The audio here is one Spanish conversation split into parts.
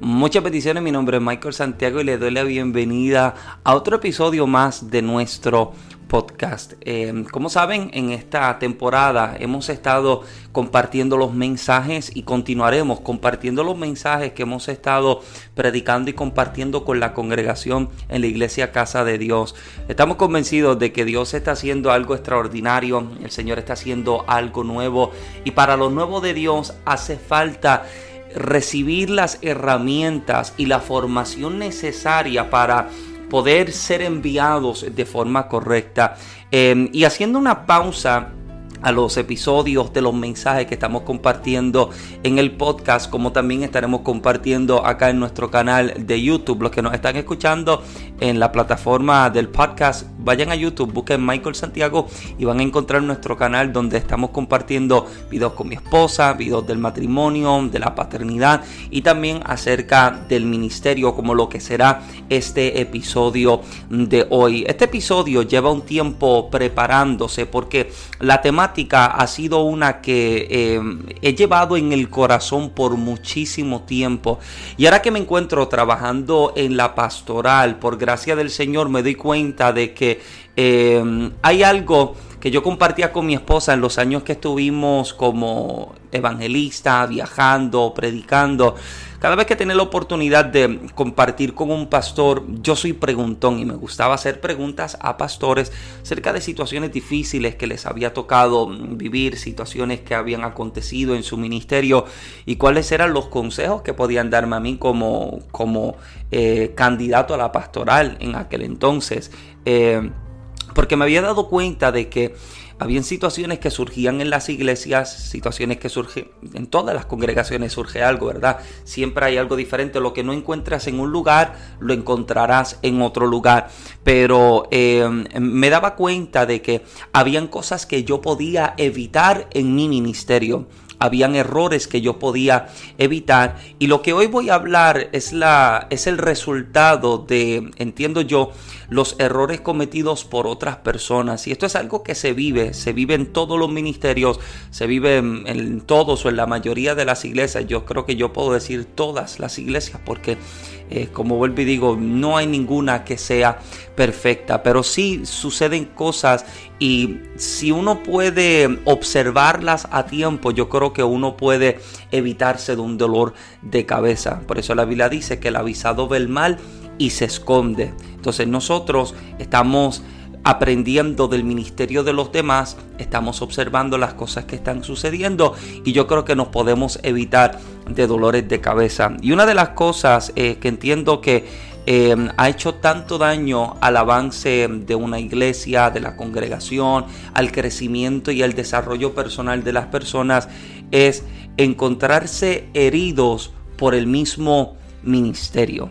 Muchas bendiciones, mi nombre es Michael Santiago y le doy la bienvenida a otro episodio más de nuestro podcast. Eh, como saben, en esta temporada hemos estado compartiendo los mensajes y continuaremos compartiendo los mensajes que hemos estado predicando y compartiendo con la congregación en la iglesia Casa de Dios. Estamos convencidos de que Dios está haciendo algo extraordinario, el Señor está haciendo algo nuevo y para lo nuevo de Dios hace falta recibir las herramientas y la formación necesaria para poder ser enviados de forma correcta. Em, y haciendo una pausa a los episodios de los mensajes que estamos compartiendo en el podcast, como también estaremos compartiendo acá en nuestro canal de YouTube. Los que nos están escuchando en la plataforma del podcast, vayan a YouTube, busquen Michael Santiago y van a encontrar nuestro canal donde estamos compartiendo videos con mi esposa, videos del matrimonio, de la paternidad y también acerca del ministerio, como lo que será este episodio de hoy. Este episodio lleva un tiempo preparándose porque la temática ha sido una que eh, he llevado en el corazón por muchísimo tiempo. Y ahora que me encuentro trabajando en la pastoral, por gracia del Señor, me doy cuenta de que eh, hay algo que yo compartía con mi esposa en los años que estuvimos como evangelista, viajando, predicando. Cada vez que tenía la oportunidad de compartir con un pastor, yo soy preguntón y me gustaba hacer preguntas a pastores acerca de situaciones difíciles que les había tocado vivir, situaciones que habían acontecido en su ministerio y cuáles eran los consejos que podían darme a mí como, como eh, candidato a la pastoral en aquel entonces. Eh, porque me había dado cuenta de que habían situaciones que surgían en las iglesias, situaciones que surgen, en todas las congregaciones surge algo, ¿verdad? Siempre hay algo diferente, lo que no encuentras en un lugar, lo encontrarás en otro lugar. Pero eh, me daba cuenta de que habían cosas que yo podía evitar en mi ministerio habían errores que yo podía evitar. Y lo que hoy voy a hablar es la es el resultado de entiendo yo los errores cometidos por otras personas. Y esto es algo que se vive se vive en todos los ministerios se vive en, todos o en la mayoría de las iglesias. Yo creo que yo puedo decir todas las iglesias porque eh, como vuelvo y digo no hay ninguna que sea perfecta. Pero sí suceden cosas y si uno puede observarlas a tiempo yo creo que uno puede evitarse de un dolor de cabeza. Por eso la Biblia dice que el avisado ve el mal y se esconde. Entonces nosotros estamos aprendiendo del ministerio de los demás, estamos observando las cosas que están sucediendo y yo creo que nos podemos evitar de dolores de cabeza. Y una de las cosas eh, que entiendo que eh, ha hecho tanto daño al avance de una iglesia, de la congregación, al crecimiento y al desarrollo personal de las personas, es encontrarse heridos por el mismo ministerio.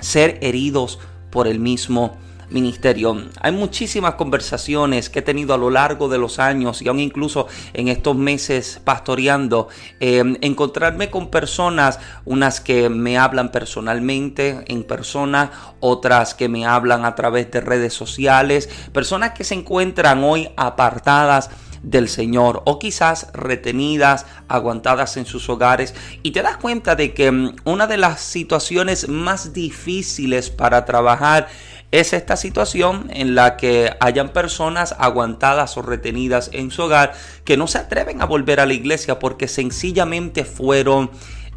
Ser heridos por el ministerio ministerio. Hay muchísimas conversaciones que he tenido a lo largo de los años y aún incluso en estos meses pastoreando, eh, encontrarme con personas, unas que me hablan personalmente en persona, otras que me hablan a través de redes sociales, personas que se encuentran hoy apartadas del Señor o quizás retenidas, aguantadas en sus hogares y te das cuenta de que mm, una de las situaciones más difíciles para trabajar es esta situación en la que hayan personas aguantadas o retenidas en su hogar que no se atreven a volver a la iglesia porque sencillamente fueron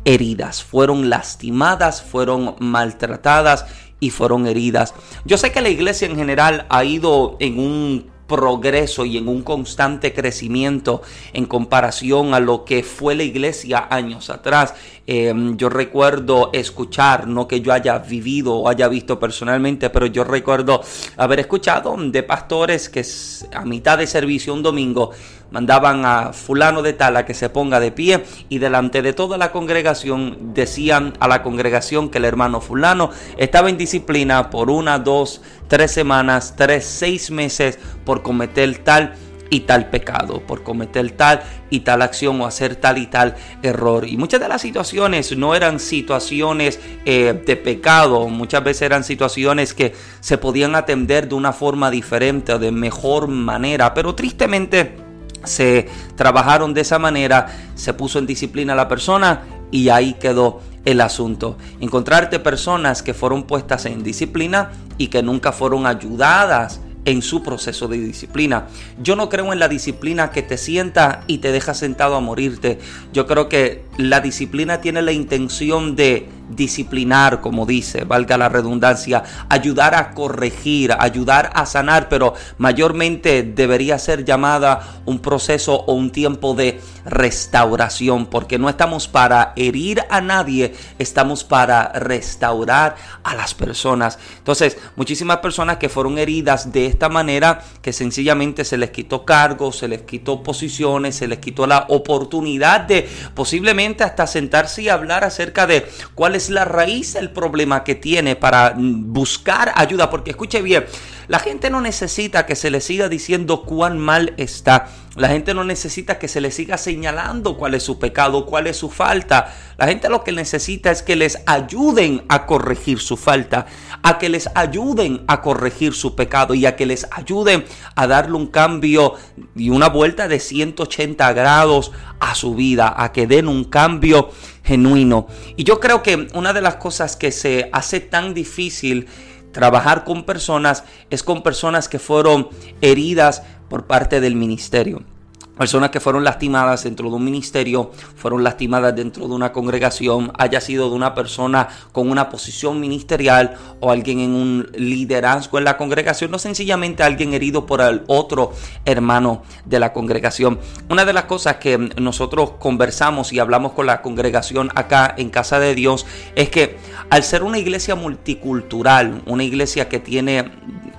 heridas, fueron lastimadas, fueron maltratadas y fueron heridas. Yo sé que la iglesia en general ha ido en un progreso y en un constante crecimiento en comparación a lo que fue la iglesia años atrás. Em, yo recuerdo escuchar, no que yo haya vivido o haya visto personalmente, pero yo recuerdo haber escuchado de pastores que a mitad de servicio un domingo mandaban a fulano de tal a que se ponga de pie y delante de toda la congregación decían a la congregación que el hermano fulano estaba en disciplina por una, dos, tres semanas, tres, seis meses por cometer tal y tal pecado, por cometer tal y tal acción o hacer tal y tal error. Y muchas de las situaciones no eran situaciones eh, de pecado, muchas veces eran situaciones que se podían atender de una forma diferente o de mejor manera, pero tristemente se trabajaron de esa manera, se puso en disciplina la persona y ahí quedó el asunto. Encontrarte personas que fueron puestas en disciplina y que nunca fueron ayudadas en su proceso de disciplina. Yo no creo en la disciplina que te sienta y te deja sentado a morirte. Yo creo que la disciplina tiene la intención de disciplinar, como dice, valga la redundancia, ayudar a corregir, ayudar a sanar, pero mayormente debería ser llamada un proceso o un tiempo de restauración, porque no estamos para herir a nadie, estamos para restaurar a las personas. Entonces, muchísimas personas que fueron heridas de esta manera, que sencillamente se les quitó cargo, se les quitó posiciones, se les quitó la oportunidad de posiblemente hasta sentarse y hablar acerca de cuál es la raíz del problema que tiene para buscar ayuda. Porque escuche bien, la gente no necesita que se le siga diciendo cuán mal está. La gente no necesita que se le siga señalando cuál es su pecado, cuál es su falta. La gente lo que necesita es que les ayuden a corregir su falta, a que les ayuden a corregir su pecado y a que les ayuden a darle un cambio y una vuelta de 180 grados a su vida, a que den un cambio genuino. Y yo creo que una de las cosas que se hace tan difícil trabajar con personas es con personas que fueron heridas por parte del ministerio. Personas que fueron lastimadas dentro de un ministerio, fueron lastimadas dentro de una congregación, haya sido de una persona con una posición ministerial o alguien en un liderazgo en la congregación, no sencillamente alguien herido por el otro hermano de la congregación. Una de las cosas que nosotros conversamos y hablamos con la congregación acá en Casa de Dios es que al ser una iglesia multicultural, una iglesia que tiene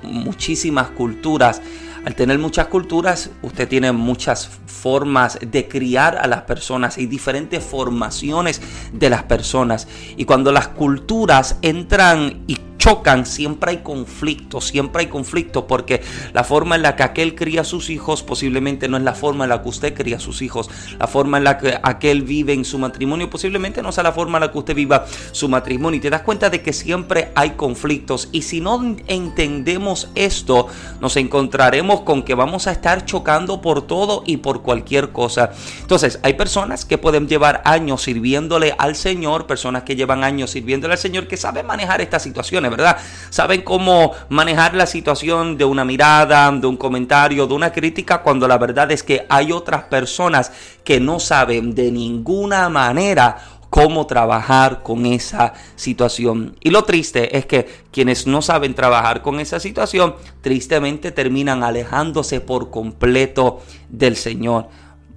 muchísimas culturas, al tener muchas culturas, usted tiene muchas formas de criar a las personas y diferentes formaciones de las personas. Y cuando las culturas entran y chocan, siempre hay conflicto, siempre hay conflicto, porque la forma en la que aquel cría a sus hijos posiblemente no es la forma en la que usted cría a sus hijos, la forma en la que aquel vive en su matrimonio posiblemente no sea la forma en la que usted viva su matrimonio. Y te das cuenta de que siempre hay conflictos. Y si no entendemos esto, nos encontraremos con que vamos a estar chocando por todo y por cualquier cosa. Entonces, hay personas que pueden llevar años sirviéndole al Señor, personas que llevan años sirviéndole al Señor, que saben manejar estas situaciones ¿verdad? Saben cómo manejar la situación de una mirada, de un comentario, de una crítica, cuando la verdad es que hay otras personas que no saben de ninguna manera cómo trabajar con esa situación. Y lo triste es que quienes no saben trabajar con esa situación, tristemente terminan alejándose por completo del Señor.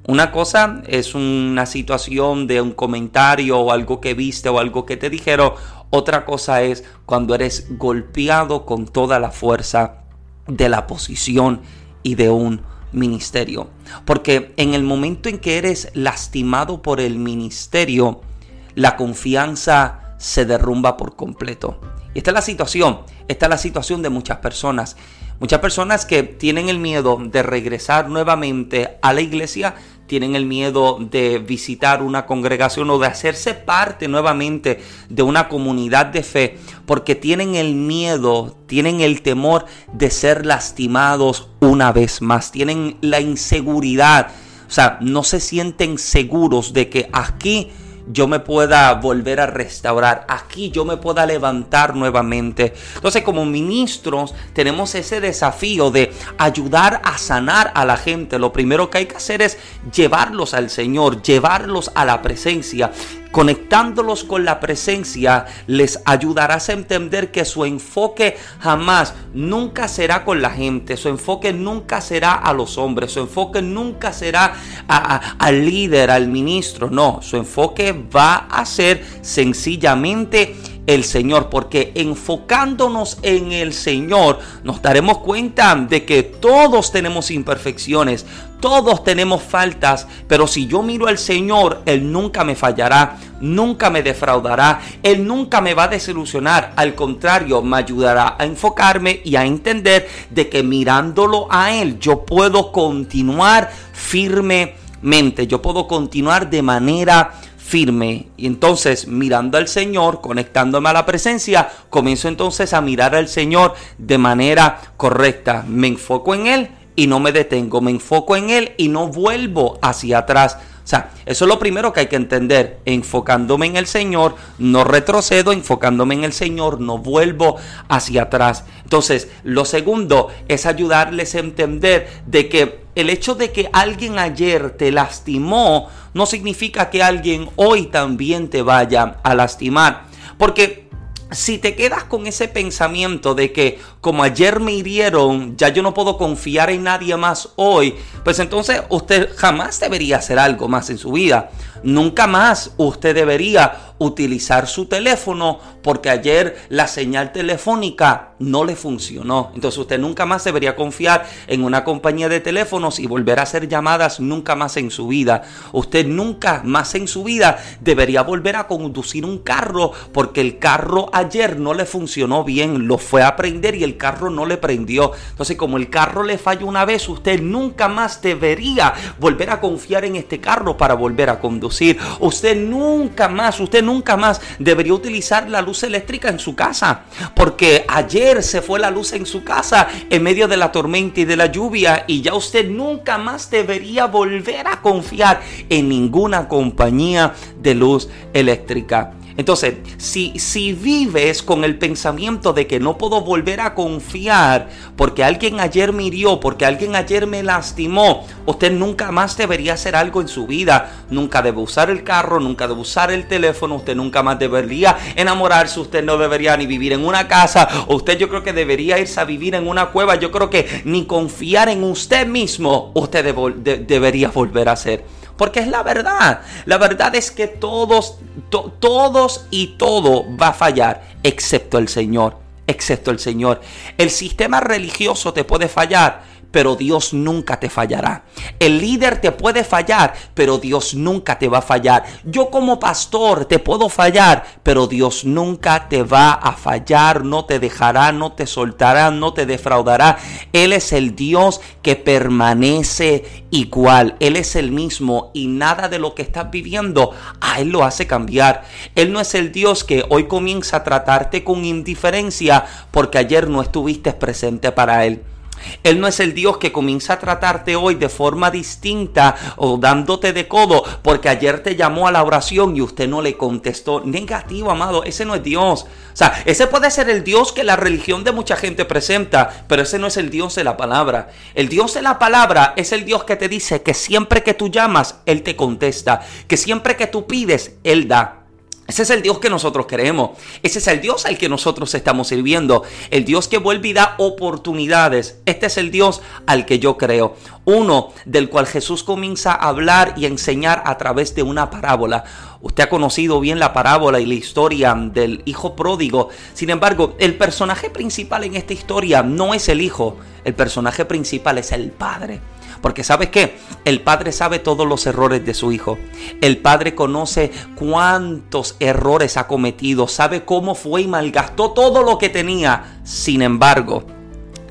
Una cosa es una situación de un comentario o algo que viste o algo que te dijeron. Otra cosa es cuando eres golpeado con toda la fuerza de la posición y de un ministerio. Porque en el momento en que eres lastimado por el ministerio, la confianza se derrumba por completo. Y esta es la situación, esta es la situación de muchas personas. Muchas personas que tienen el miedo de regresar nuevamente a la iglesia tienen el miedo de visitar una congregación o de hacerse parte nuevamente de una comunidad de fe, porque tienen el miedo, tienen el temor de ser lastimados una vez más, tienen la inseguridad, o sea, no se sienten seguros de que aquí yo me pueda volver a restaurar, aquí yo me pueda levantar nuevamente. Entonces como ministros tenemos ese desafío de ayudar a sanar a la gente. Lo primero que hay que hacer es llevarlos al Señor, llevarlos a la presencia conectándolos con la presencia, les ayudarás a entender que su enfoque jamás, nunca será con la gente, su enfoque nunca será a los hombres, su enfoque nunca será al líder, al ministro, no, su enfoque va a ser sencillamente el Señor, porque enfocándonos en el Señor nos daremos cuenta de que todos tenemos imperfecciones, todos tenemos faltas, pero si yo miro al Señor, Él nunca me fallará, nunca me defraudará, Él nunca me va a desilusionar, al contrario, me ayudará a enfocarme y a entender de que mirándolo a Él yo puedo continuar firmemente, yo puedo continuar de manera firme. Y entonces, mirando al Señor, conectándome a la presencia, comienzo entonces a mirar al Señor de manera correcta. Me enfoco en Él y no me detengo. Me enfoco en Él y no vuelvo hacia atrás. O sea, eso es lo primero que hay que entender. Enfocándome en el Señor, no retrocedo, enfocándome en el Señor, no vuelvo hacia atrás. Entonces, lo segundo es ayudarles a entender de que el hecho de que alguien ayer te lastimó no significa que alguien hoy también te vaya a lastimar. Porque si te quedas con ese pensamiento de que como ayer me hirieron, ya yo no puedo confiar en nadie más hoy, pues entonces usted jamás debería hacer algo más en su vida. Nunca más usted debería utilizar su teléfono porque ayer la señal telefónica no le funcionó. Entonces usted nunca más debería confiar en una compañía de teléfonos y volver a hacer llamadas nunca más en su vida. Usted nunca más en su vida debería volver a conducir un carro porque el carro ayer no le funcionó bien, lo fue a aprender y el carro no le prendió. Entonces como el carro le falló una vez, usted nunca más debería volver a confiar en este carro para volver a conducir. Usted nunca más, usted nunca más debería utilizar la luz eléctrica en su casa. Porque ayer se fue la luz en su casa en medio de la tormenta y de la lluvia y ya usted nunca más debería volver a confiar en ninguna compañía de luz eléctrica. Entonces, si, si vives con el pensamiento de que no puedo volver a confiar porque alguien ayer me hirió, porque alguien ayer me lastimó, usted nunca más debería hacer algo en su vida. Nunca debe usar el carro, nunca debe usar el teléfono, usted nunca más debería enamorarse, usted no debería ni vivir en una casa, usted yo creo que debería irse a vivir en una cueva, yo creo que ni confiar en usted mismo, usted debería volver a hacer. Porque es la verdad. La verdad es que todos, todos y todo va a fallar, excepto el Señor. Excepto el Señor. El sistema religioso te puede fallar, pero Dios nunca te fallará. El líder te puede fallar, pero Dios nunca te va a fallar. Yo como pastor te puedo fallar, pero Dios nunca te va a fallar, no te dejará, no te soltará, no te defraudará. Él es el Dios que permanece igual. Él es el mismo y nada de lo que estás viviendo a Él lo hace cambiar. Él no es el Dios que hoy comienza a tratarte con indiferencia porque ayer no estuviste presente para Él. Él no es el Dios que comienza a tratarte hoy de forma distinta o dándote de codo porque ayer te llamó a la oración y usted no le contestó. Negativo, amado, ese no es Dios. O sea, ese puede ser el Dios que la religión de mucha gente presenta, pero ese no es el Dios de la palabra. El Dios de la palabra es el Dios que te dice que siempre que tú llamas, Él te contesta, que siempre que tú pides, Él da. Ese es el Dios que nosotros queremos. Ese es el Dios al que nosotros estamos sirviendo. El Dios que vuelve y da oportunidades. Este es el Dios al que yo creo. Uno del cual Jesús comienza a hablar y a enseñar a través de una parábola. Usted ha conocido bien la parábola y la historia del hijo pródigo. Sin embargo, el personaje principal en esta historia no es el hijo. El personaje principal es el padre. Porque sabes qué? El padre sabe todos los errores de su hijo. El padre conoce cuántos errores ha cometido, sabe cómo fue y malgastó todo lo que tenía. Sin embargo,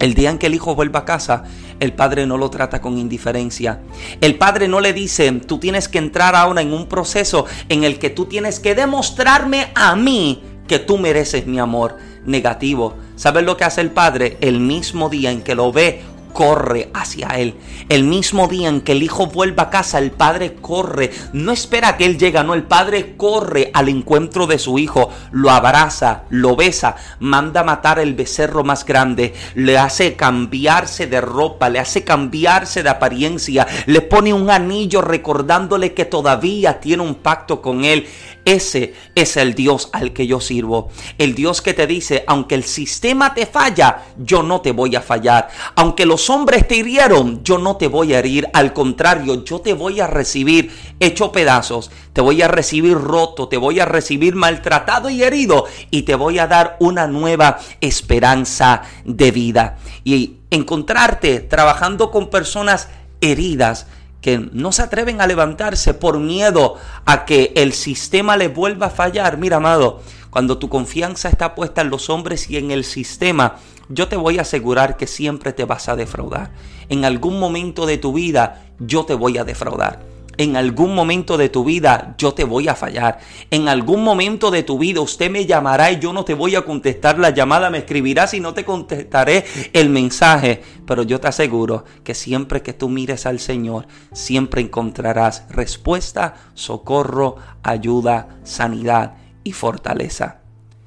el día en que el hijo vuelva a casa, el padre no lo trata con indiferencia. El padre no le dice, tú tienes que entrar ahora en un proceso en el que tú tienes que demostrarme a mí que tú mereces mi amor negativo. ¿Sabes lo que hace el padre? El mismo día en que lo ve corre hacia él. El mismo día en que el hijo vuelva a casa, el padre corre. No espera que él llegue, no, el padre corre al encuentro de su hijo, lo abraza, lo besa, manda matar el becerro más grande, le hace cambiarse de ropa, le hace cambiarse de apariencia, le pone un anillo recordándole que todavía tiene un pacto con él. Ese es el Dios al que yo sirvo. El Dios que te dice, aunque el sistema te falla, yo no te voy a fallar. Aunque los hombres te hirieron, yo no te voy a herir. Al contrario, yo te voy a recibir hecho pedazos. Te voy a recibir roto, te voy a recibir maltratado y herido. Y te voy a dar una nueva esperanza de vida. Y encontrarte trabajando con personas heridas que no se atreven a levantarse por miedo a que el sistema les vuelva a fallar. Mira, amado, cuando tu confianza está puesta en los hombres y en el sistema, yo te voy a asegurar que siempre te vas a defraudar. En algún momento de tu vida, yo te voy a defraudar. en algún momento de tu vida yo te voy a fallar. En algún momento de tu vida usted me llamará y yo no te voy a contestar la llamada, me escribirás y no te contestaré el mensaje. Pero yo te aseguro que siempre que tú mires al Señor, siempre encontrarás respuesta, socorro, ayuda, sanidad y fortaleza.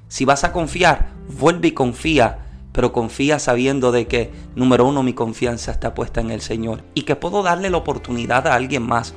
Si vas a confiar, vuelve y confía pero confía sabiendo de que, número uno, mi confianza está puesta en el Señor y que puedo darle la oportunidad a alguien más.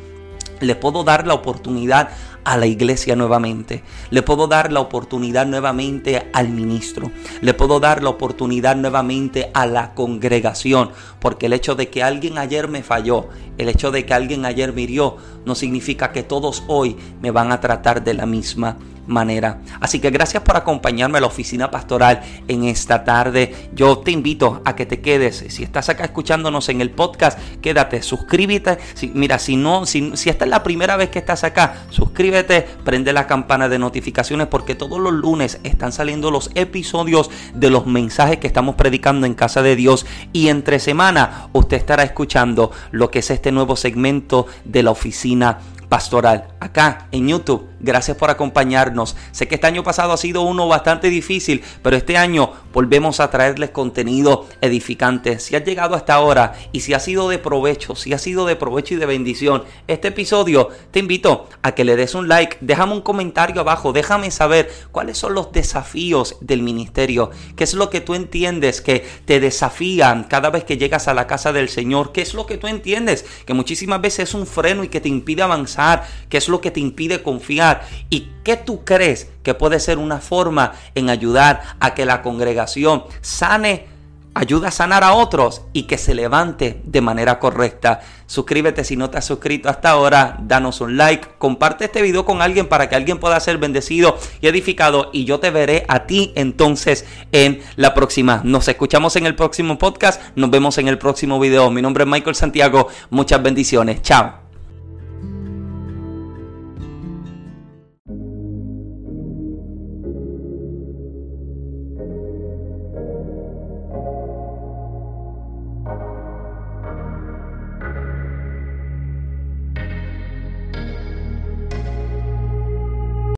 Le puedo dar la oportunidad a la iglesia nuevamente. Le puedo dar la oportunidad nuevamente al ministro. Le puedo dar la oportunidad nuevamente a la congregación. Porque el hecho de que alguien ayer me falló, el hecho de que alguien ayer me hirió, no significa que todos hoy me van a tratar de la misma manera. Así que gracias por acompañarme a la oficina pastoral en esta tarde. Yo te invito a que te quedes. Si estás acá escuchándonos en el podcast, quédate, suscríbete. Mira, si no, si, si esta es la primera vez que estás acá, suscríbete, prende la campana de notificaciones porque todos los lunes están saliendo los episodios de los mensajes que estamos predicando en casa de Dios y entre semana usted estará escuchando lo que es este nuevo segmento de la oficina pastoral acá en YouTube. Gracias por acompañarnos. Sé que este año pasado ha sido uno bastante difícil, pero este año volvemos a traerles contenido edificante. Si has llegado hasta ahora y si ha sido de provecho, si ha sido de provecho y de bendición este episodio, te invito a que le des un like, déjame un comentario abajo, déjame saber cuáles son los desafíos del ministerio, qué es lo que tú entiendes que te desafían cada vez que llegas a la casa del Señor, qué es lo que tú entiendes que muchísimas veces es un freno y que te impide avanzar, qué es lo que te impide confiar y qué tú crees que puede ser una forma en ayudar a que la congregación sane ayuda a sanar a otros y que se levante de manera correcta. Suscríbete si no te has suscrito hasta ahora, danos un like, comparte este video con alguien para que alguien pueda ser bendecido y edificado y yo te veré a ti entonces en la próxima. Nos escuchamos en el próximo podcast, nos vemos en el próximo video. Mi nombre es Michael Santiago, muchas bendiciones, chao.